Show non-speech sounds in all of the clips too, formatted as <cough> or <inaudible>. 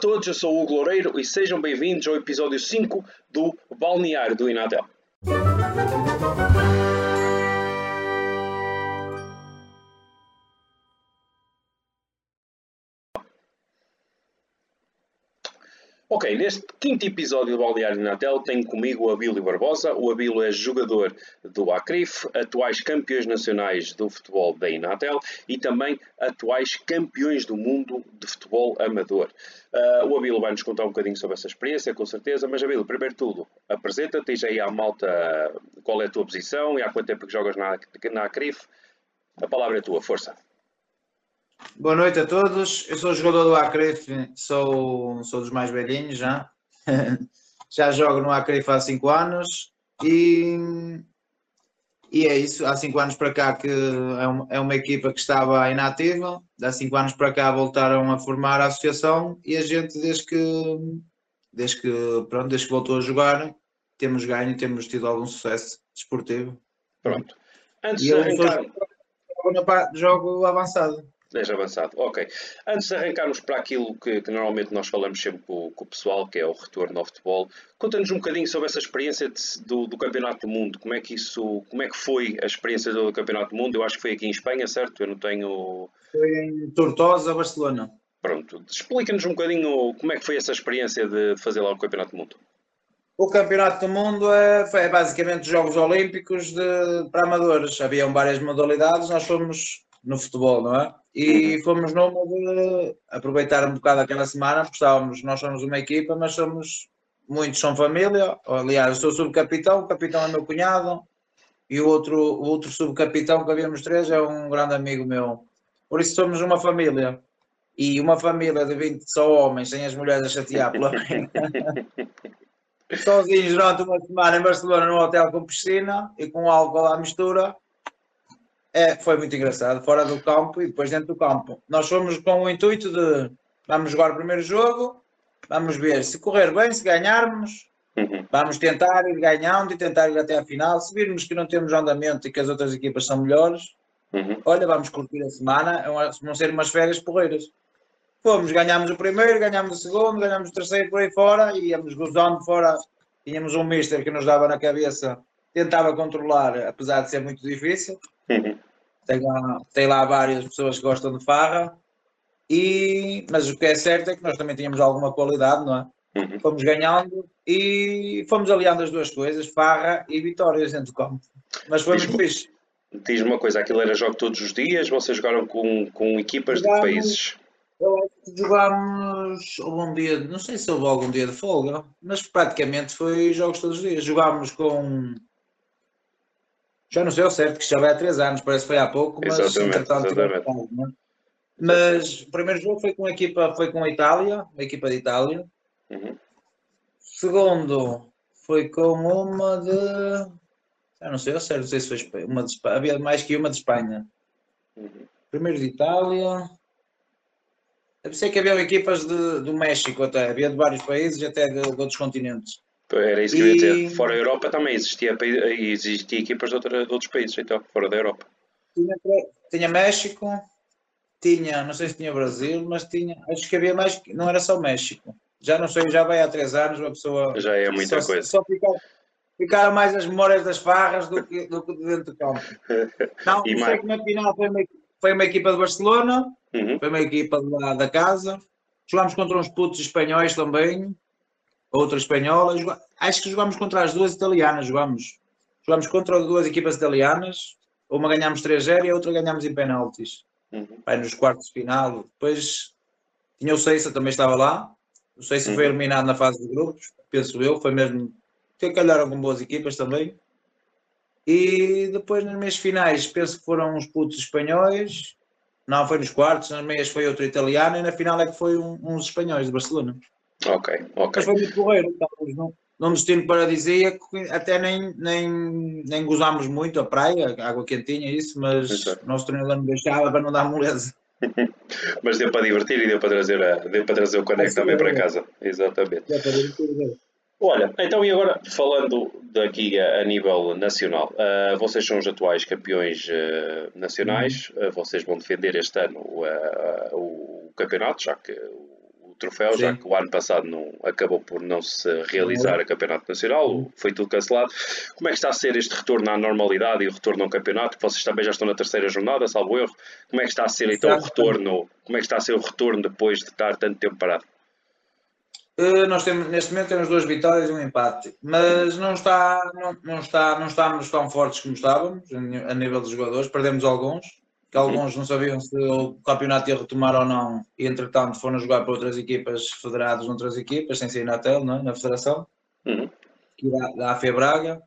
a todos, eu sou o Hugo Loureiro e sejam bem-vindos ao episódio 5 do Balneário do Inatel. Ok, neste quinto episódio do Balneário Natel tenho comigo o Abílio Barbosa. O Abílio é jogador do Acrif, atuais campeões nacionais do futebol da Inatel e também atuais campeões do mundo de futebol amador. Uh, o Abílio vai nos contar um bocadinho sobre essa experiência, com certeza. Mas Abílio, primeiro de tudo, apresenta-te e aí à malta qual é a tua posição e há quanto tempo que jogas na, na Acrif. A palavra é tua, força. Boa noite a todos. Eu sou jogador do Acref, sou, sou dos mais velhinhos já. <laughs> já jogo no Acref há 5 anos e, e é isso. Há 5 anos para cá que é uma, é uma equipa que estava inativa. Há 5 anos para cá voltaram a formar a associação e a gente, desde que, desde que, pronto, desde que voltou a jogar, temos ganho temos tido algum sucesso desportivo. Pronto. Antes e eu jogo avançado. 10 avançado, ok. Antes de arrancarmos para aquilo que, que normalmente nós falamos sempre com, com, o pessoal, que é o retorno ao futebol, conta-nos um bocadinho sobre essa experiência de, do, do, Campeonato do Mundo. Como é que isso, como é que foi a experiência do Campeonato do Mundo? Eu acho que foi aqui em Espanha, certo? Eu não tenho. Foi em Tortosa, Barcelona. Pronto, explica-nos um bocadinho como é que foi essa experiência de fazer lá o Campeonato do Mundo. O Campeonato do Mundo é, é basicamente Jogos Olímpicos de, para amadores. Haviam várias modalidades, nós fomos no futebol, não é? E uhum. fomos numa de aproveitar um bocado aquela semana, porque estávamos, nós somos uma equipa, mas somos, muitos são família. Aliás, eu sou subcapitão, o capitão é meu cunhado, e o outro, o outro subcapitão que havíamos três é um grande amigo meu. Por isso somos uma família. E uma família de 20 só homens, sem as mulheres a chatear pela <laughs> Sozinhos durante uma semana em Barcelona, num hotel com piscina e com álcool à mistura é, foi muito engraçado, fora do campo e depois dentro do campo. Nós fomos com o intuito de vamos jogar o primeiro jogo, vamos ver se correr bem, se ganharmos, uhum. vamos tentar ir ganhando e tentar ir até a final. Se virmos que não temos andamento e que as outras equipas são melhores, uhum. olha, vamos curtir a semana, é vão ser umas férias porreiras. Fomos, ganhámos o primeiro, ganhámos o segundo, ganhámos o terceiro por aí fora e íamos gozando fora. Tínhamos um mister que nos dava na cabeça, tentava controlar, apesar de ser muito difícil. Uhum. Tem, lá, tem lá várias pessoas que gostam de farra, e, mas o que é certo é que nós também tínhamos alguma qualidade, não é? Uhum. Fomos ganhando e fomos aliando as duas coisas, farra e vitórias dentro do campo. Mas foi muito fixe. Diz-me uma coisa, aquilo era jogo todos os dias? Vocês jogaram com, com equipas jogámos, de países? Jogámos algum dia, não sei se houve algum dia de folga, mas praticamente foi jogos todos os dias. Jogámos com já não sei ao certo, que já vai há três anos, parece que foi há pouco, mas exatamente, exatamente. Né? Mas o primeiro jogo foi com a equipa, foi com a Itália, uma equipa de Itália. Uhum. Segundo foi com uma de. Já não sei ao certo, não sei se foi uma de Espanha. Havia mais que uma de Espanha. Uhum. Primeiro de Itália. Eu sei que havia equipas de, do México até, havia de vários países, até de, de outros continentes. Era isso que eu ia dizer. Fora a Europa também existia, existia equipas de, outra, de outros países, então, fora da Europa. Tinha, tinha, México, tinha, não sei se tinha Brasil, mas tinha, acho que havia mais, não era só México. Já não sei, já vai há três anos, uma pessoa. Já é muita só, coisa. Só ficar, ficaram mais as memórias das farras do que, do que dentro do campo. <laughs> Não, e sei que na final foi uma, foi uma equipa de Barcelona, uhum. foi uma equipa da, da casa. Jogámos contra uns putos espanhóis também outra espanhola. Acho que jogamos contra as duas italianas. Jogamos, jogamos contra duas equipas italianas. Uma ganhámos 3-0 e a outra ganhámos em penaltis. Uhum. Aí nos quartos de final. Depois tinha o Seissa, também estava lá. O Seissa uhum. foi eliminado na fase de grupos, penso eu. Foi mesmo. Que calharam com boas equipas também. E depois nas meias finais, penso que foram uns putos espanhóis. Não, foi nos quartos, nas meias foi outro italiano e na final é que foi um, uns espanhóis de Barcelona. Ok, ok. Mas foi muito porreiro, estávamos num, destino paradisíaco, até nem, nem, nem gozámos muito a praia, a água quentinha, isso, mas Exato. o nosso treinador não deixava para não dar moleza. <laughs> mas deu para divertir e deu para trazer, a, deu para trazer o Conec também para casa. Exatamente. Olha, então e agora falando daqui a, a nível nacional, uh, vocês são os atuais campeões uh, nacionais, uh, vocês vão defender este ano o campeonato, já que troféu, Sim. já que o ano passado não, acabou por não se realizar a Campeonato Nacional, foi tudo cancelado. Como é que está a ser este retorno à normalidade e o retorno ao campeonato? Vocês também já estão na terceira jornada, salvo erro. Como é que está a ser então o retorno? Como é que está a ser o retorno depois de estar tanto tempo parado? Uh, nós temos, neste momento temos duas vitórias e um empate, mas não, está, não, não, está, não estamos tão fortes como estávamos a nível dos jogadores, perdemos alguns, que alguns não sabiam se o campeonato ia retomar ou não, e entretanto foram jogar para outras equipas federadas noutras equipas, sem ser na TEL, é? na Federação, uhum. da, da AFE Braga.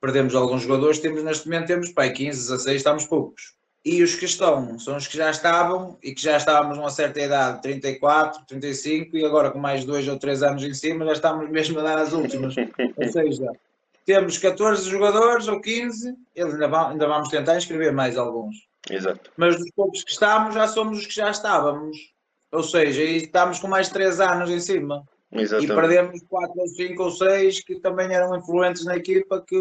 Perdemos alguns jogadores, temos neste momento temos pai, 15, 16, estamos poucos. E os que estão são os que já estavam e que já estávamos numa certa idade, 34, 35, e agora com mais dois ou três anos em cima já estamos mesmo a dar as últimas. ou seja, temos 14 jogadores ou 15, eles ainda, vão, ainda vamos tentar inscrever mais alguns. Exato. Mas dos poucos que estamos, já somos os que já estávamos. Ou seja, e estamos com mais 3 anos em cima. Exatamente. E perdemos 4 ou 5 ou 6 que também eram influentes na equipa que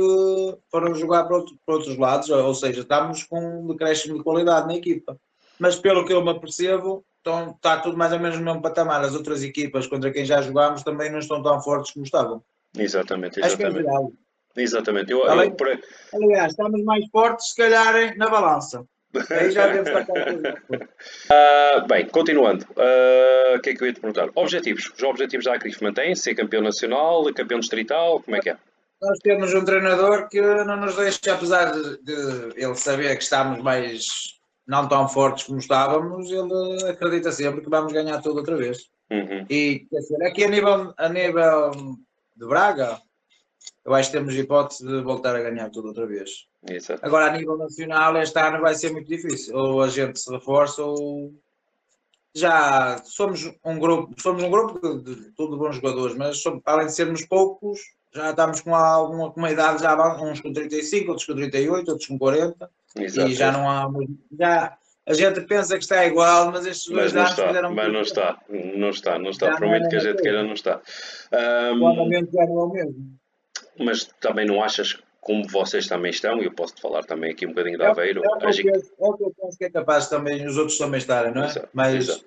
foram jogar para, outro, para outros lados. Ou seja, estamos com um decréscimo de qualidade na equipa. Mas pelo que eu me apercebo, então, está tudo mais ou menos no mesmo patamar. As outras equipas contra quem já jogámos também não estão tão fortes como estavam. Exatamente, exatamente. Acho que é Exatamente. Eu, Além, eu, Aliás, estamos mais fortes, se calhar, na balança. Aí já devemos uh, Bem, continuando. Uh, o que é que eu ia te perguntar? Objetivos. Os objetivos da Acrif mantêm ser campeão nacional, campeão distrital, como é que é? Nós temos um treinador que não nos deixa, apesar de, de ele saber que estamos mais não tão fortes como estávamos, ele acredita sempre que vamos ganhar tudo outra vez. Uhum. E quer dizer, aqui a nível, a nível de Braga, eu acho que temos hipótese de voltar a ganhar tudo outra vez. Exato. Agora, a nível nacional, este ano vai ser muito difícil. Ou a gente se reforça, ou já somos um grupo, somos um grupo de, de tudo bons jogadores, mas somos, além de sermos poucos, já estamos com alguma com uma idade, já uns com 35, outros com 38, outros com 40, Exato. e já não há. Já, a gente pensa que está igual, mas estes dois mas anos fizeram Mas não está, não está, não está. Prometo é que a gente queira, não está. Um, o andamento já não é o mesmo mas também não achas como vocês também estão, e eu posso falar também aqui um bocadinho de é Aveiro. É, é, o, que, é eu penso que é capaz também, os outros também estarem, não é? Exato, mas... Exato.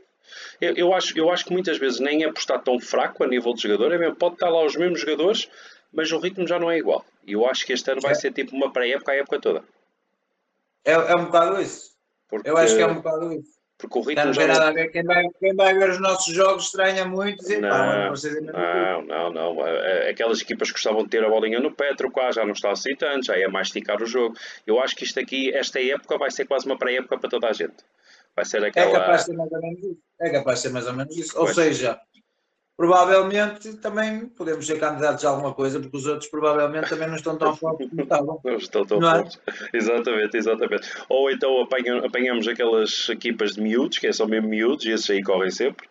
Eu, eu, acho, eu acho que muitas vezes nem é por estar tão fraco a nível de jogador, é mesmo, pode estar lá os mesmos jogadores, mas o ritmo já não é igual. E eu acho que este ano vai é. ser tipo uma pré-época a época toda. É, é um bocado isso. Porque... Eu acho que é um bocado isso. Porque o ritmo não tem nada a ver. Quem vai, quem vai ver os nossos jogos estranha muito dizer, não, pá, não, não, não, é, é, Aquelas equipas que gostavam de ter a bolinha no pé, trocar, já não está assim tanto, já é mais esticar o jogo. Eu acho que isto aqui, esta época, vai ser quase uma pré-época para toda a gente. Vai ser aquela... É capaz de ser mais ou menos isso. É capaz de ser mais ou menos isso. Ou seja, provavelmente também podemos ser candidatos a alguma coisa, porque os outros provavelmente também não estão tão fortes como estavam. Não estão tão não é? fortes. É? <laughs> Exatamente, exatamente. Ou então apanhamos aquelas equipas de miúdos, que é só mesmo miúdos, e esses aí correm sempre.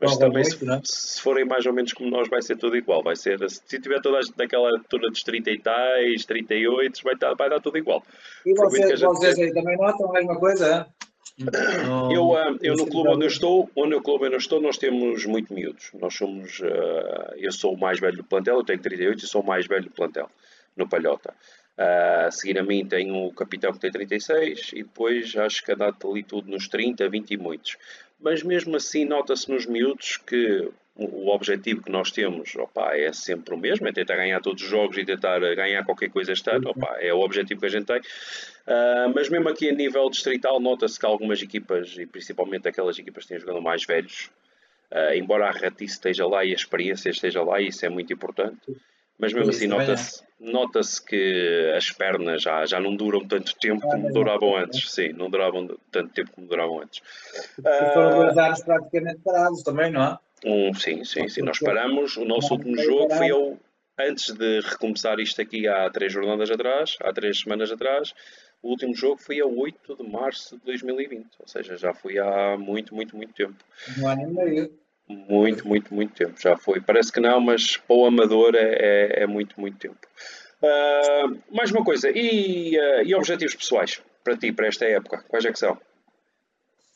Mas também, muito, se, é? se, forem mais ou menos como nós, vai ser tudo igual. Vai ser, se tiver toda a gente naquela altura dos 30 e tais, 38, vai, dar, vai dar tudo igual. E vocês, vocês aí também notam a mesma coisa, é? eu, ah, eu no clube onde eu estou, onde eu clube onde eu estou, nós temos muito miúdos. Nós somos, uh, eu sou o mais velho do plantel, eu tenho 38 e sou o mais velho do plantel no Palhota. Uh, a seguir a mim tenho o capitão que tem 36 e depois acho que anda ali tudo nos 30, 20 e muitos. Mas mesmo assim nota-se nos miúdos que o objetivo que nós temos opa, é sempre o mesmo, é tentar ganhar todos os jogos e tentar ganhar qualquer coisa este ano, opa, é o objetivo que a gente tem. Uh, mas mesmo aqui a nível distrital, nota-se que algumas equipas, e principalmente aquelas equipas que têm jogando mais velhos, uh, embora a ratice esteja lá e a experiência esteja lá, isso é muito importante. Mas mesmo assim, nota-se nota que as pernas já, já não duram tanto tempo como duravam antes. Sim, não duravam tanto tempo como duravam antes. Foram dois anos praticamente parados também, não é? Um, sim, sim, sim. Nós paramos. O nosso último jogo foi eu, antes de recomeçar isto aqui há três jornadas atrás, há três semanas atrás. O último jogo foi a 8 de março de 2020, ou seja, já foi há muito, muito, muito tempo. Um ano e meio. Muito, muito, muito tempo. Já foi. Parece que não, mas para o amador é, é, é muito, muito tempo. Uh, mais uma coisa, e, uh, e objetivos pessoais para ti, para esta época? Quais é que são?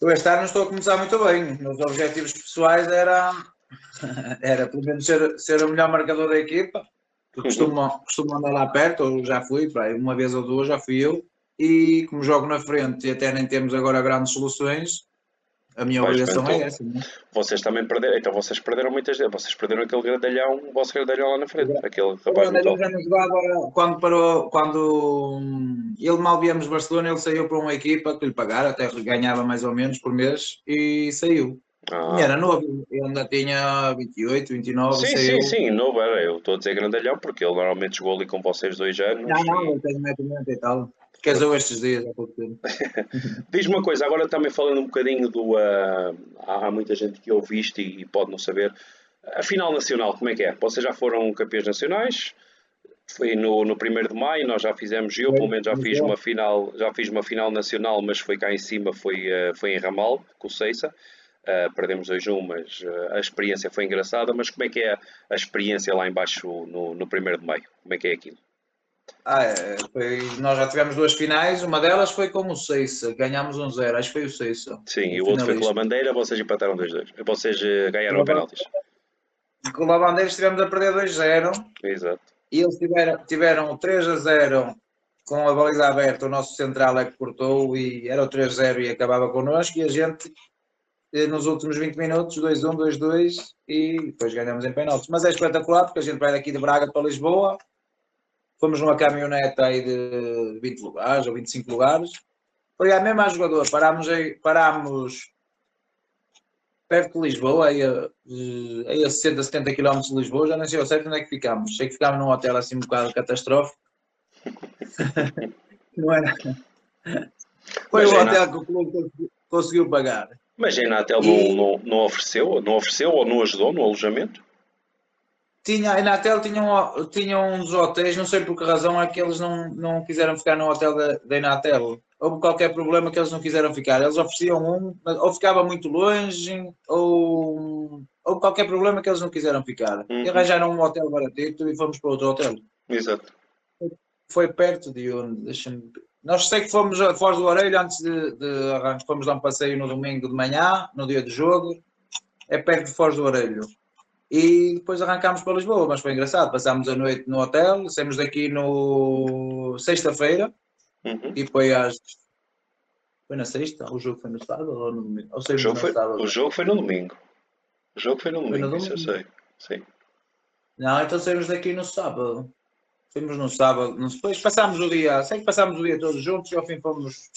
Eu este ano estou a começar muito bem. Meus objetivos pessoais era, <laughs> era pelo menos ser, ser o melhor marcador da equipa. Costumo, costumo andar lá perto, ou já fui, uma vez ou duas já fui eu. E como jogo na frente e até nem temos agora grandes soluções, A minha Vais obrigação bem, é então. essa. Não? é? Vocês também perderam. Então vocês perderam muitas vezes. Vocês perderam aquele grandalhão, o vosso grandalhão lá na frente. Aquele O rapaz muito Grandalhão já jogava quando parou, quando hum, ele mal viemos Barcelona, ele saiu para uma equipa que lhe pagaram, até ganhava mais ou menos por mês e saiu. Ah. Era novo, ele ainda tinha 28, 29, Sim, saiu. sim, sim, novo era. Eu estou a dizer grandalhão porque ele normalmente jogou ali com vocês dois anos. Não, não, ele tem 1,90m e tal. Casou estes dias há pouco tempo. <laughs> Diz-me uma coisa, agora também falando um bocadinho do. ah, há muita gente que ouve isto e, e pode não saber. A final nacional, como é que é? Vocês já foram campeões nacionais? Foi no, no 1 de maio, nós já fizemos, eu pelo menos já fiz uma final, já fiz uma final nacional, mas foi cá em cima, foi, ah, foi em Ramal, com o Seiça. Ah, perdemos 2-1, mas ah, a experiência foi engraçada. Mas como é que é a experiência lá embaixo no, no 1 de maio? Como é que é aquilo? Ah, é, foi, nós já tivemos duas finais, uma delas foi com o Seiça, ganhámos um zero, acho que foi o Seiça. Sim, e O outro foi com a bandeira, vocês empataram 2-2. Vocês ah, ganharam penaltis. Com o Lavandeiros estivemos a perder 2-0 Exato. e eles tiveram, tiveram o 3 a 0 com a baliza aberta, o nosso central é que cortou e era o 3-0 e acabava connosco e a gente eh, nos últimos 20 minutos 2-1, 2-2 e depois ganhamos em penaltis. Mas é espetacular porque a gente vai daqui de Braga para Lisboa, fomos numa caminhoneta aí de 20 lugares ou 25 lugares, foi a mesma jogador, parámos, aí, parámos perto de Lisboa, aí a, eh, aí a 60, 70 km de Lisboa, já não sei ao certo onde é que ficámos. Sei que ficámos num hotel assim um bocado catastrófico. <laughs> não era. Foi Mas o é hotel que o clube conseguiu- pagar. Mas a Inatel E- não, não, não ofereceu, não ofereceu ou não ajudou no alojamento? Tinha, a Inatel tinha um, tinha dos hotéis, não sei por que razão é que eles não, não quiseram ficar no hotel da, da Inatel. Houve qualquer problema que eles não quiseram ficar. Eles ofereciam um, ou ficava muito longe, ou houve qualquer problema que eles não quiseram ficar. E Uhum. arranjaram um hotel baratito e fomos para outro hotel. Exato. Foi perto de onde? Deixa-me. Nós sei que fomos a Foz do Orelho antes de, de. Fomos dar um passeio no domingo de manhã, no dia do jogo. É perto de Foz do Orelho. E depois arrancámos para Lisboa, mas foi engraçado. Passámos a noite no hotel, saímos daqui no sexta-feira Uhum. e foi às. Foi na sexta? O jogo foi no sábado ou no domingo? Ou O, jogo foi, sábado? o jogo foi no domingo. O jogo foi no Foi no domingo, isso eu domingo? sei. Sim. Não, então saímos daqui no sábado. Fomos no sábado. Depois passámos o dia, sei que passámos o dia todos juntos e ao fim fomos,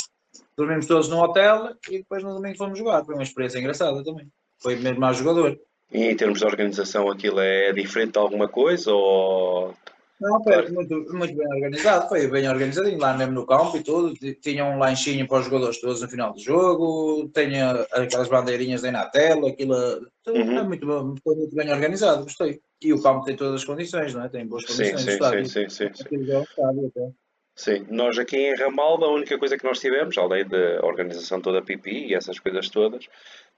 dormimos todos no hotel e depois no domingo fomos jogar. Foi uma experiência engraçada também. Foi mesmo mais jogador. E em termos de organização, aquilo é diferente de alguma coisa ou. Não, foi muito, muito bem organizado, foi bem organizadinho, lá mesmo no campo e tudo. Tinha um lanchinho para os jogadores todos no final do jogo, tinha aquelas bandeirinhas aí na tela, aquilo Uhum. é muito, foi muito bem organizado, gostei. E o campo tem todas as condições, não é? Tem boas Sim, condições. sim, sim, estádio. sim, sim, sim. Aquilo é até. Sim, nós aqui em Ramalda, a única coisa que nós tivemos, além da organização toda pipi e essas coisas todas,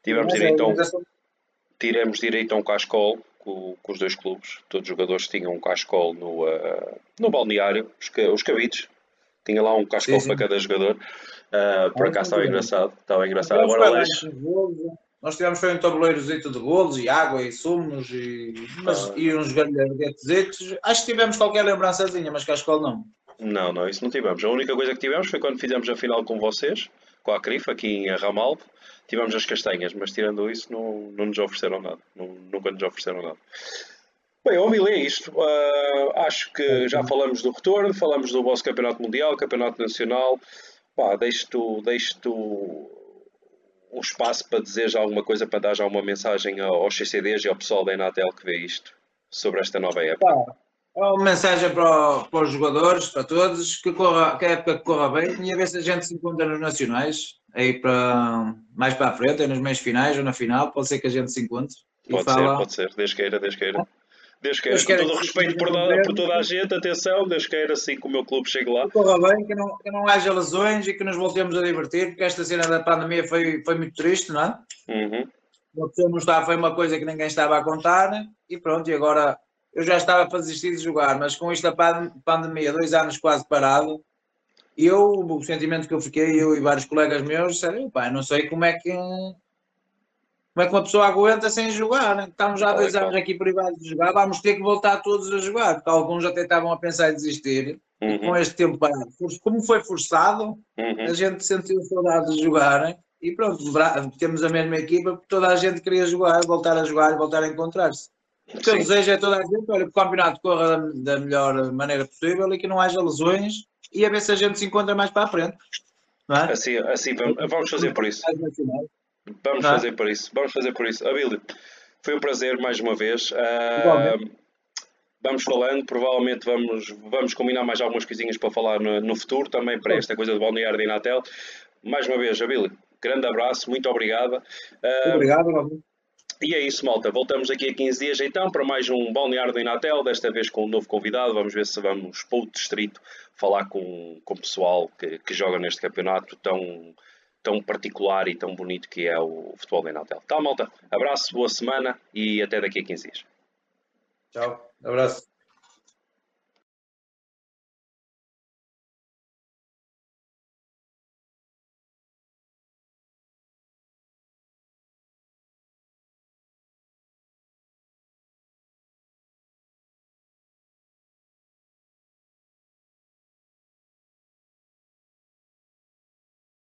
tivemos Mas direito a um, tivemos direito a um cascol com, com os dois clubes. Todos os jogadores tinham um cascol no, ah, no balneário, os, os cabides. Tinha lá um cascol para cada jogador. Ah, por Ah, acaso estava engraçado. Estava engraçado. Nós Agora, Alex, golos, Nós tivemos foi um tabuleirozito de golos e água e sumos e, mas, Ah. e uns galhardetezitos. Acho que tivemos qualquer lembrançazinha, mas cascol não. Não, não, isso não tivemos. A única coisa que tivemos foi quando fizemos a final com vocês, com a CRIF, aqui em Ramalde, tivemos as castanhas, mas tirando isso, não, não nos ofereceram nada. Não- nunca nos ofereceram nada. Bem, ouvi ler isto. Ah, acho que já falamos do retorno, falamos do vosso campeonato mundial, campeonato nacional. Pá, deixo-te deixo um espaço para dizer já alguma coisa, para dar já uma mensagem ao- aos CCDs e ao pessoal da Enatel que vê isto sobre esta nova época. Pá, é uma mensagem para, o- para os jogadores, para todos, que, corra, que a época que corra bem e a ver se a gente se encontra nos nacionais, aí para mais para a frente, nos meios finais ou na final, pode ser que a gente se encontre e Pode ser, fala. pode ser. Deus queira, Deus queira. Deus queira. Deus Com todo o que respeito por, por toda a gente, atenção, Deus queira assim que o meu clube chegue lá. que corra bem, que não, que não haja lesões e que nos voltemos a divertir, porque esta cena da pandemia foi, foi muito triste, não é? Uhum. Uma pessoa não estava, foi uma coisa que ninguém estava a contar e pronto, e agora eu já estava para desistir de jogar, mas com isto da pan- pandemia, dois anos quase parado, eu, o sentimento que eu fiquei, eu e vários colegas meus, disseram, pá, não sei como é que como é que uma pessoa aguenta sem jogar, né? estamos já há dois Claro, anos aqui privados de jogar, vamos ter que voltar todos a jogar, porque alguns até estavam a pensar em desistir, e com Uhum. este tempo parado, como foi forçado, Uhum. a gente sentiu saudade de jogar né? e pronto, temos a mesma equipa porque toda a gente queria jogar, voltar a jogar, voltar a encontrar-se. O que eu desejo é toda a gente, olha, que o campeonato corra da, da, melhor maneira possível e que não haja lesões e a ver se a gente se encontra mais para a frente. É? Assim, assim vamos, vamos fazer por isso. Vamos é? fazer por isso. Vamos fazer por isso. Abílio, foi um prazer mais uma vez. Uh, vamos falando, provavelmente vamos, vamos combinar mais algumas coisinhas para falar no, no futuro, também para esta coisa de balneário de Inatel. Mais uma vez, Abílio, grande abraço, muito obrigado. Uh, Obrigado, Robin. E é isso, malta. Voltamos aqui a 15 dias então para mais um balneário do Inatel, desta vez com um novo convidado. Vamos ver se vamos para o distrito falar com, com o pessoal que, que joga neste campeonato tão, tão particular e tão bonito que é o futebol do Inatel. Tá, malta? Abraço, boa semana e até daqui a 15 dias. Tchau, abraço.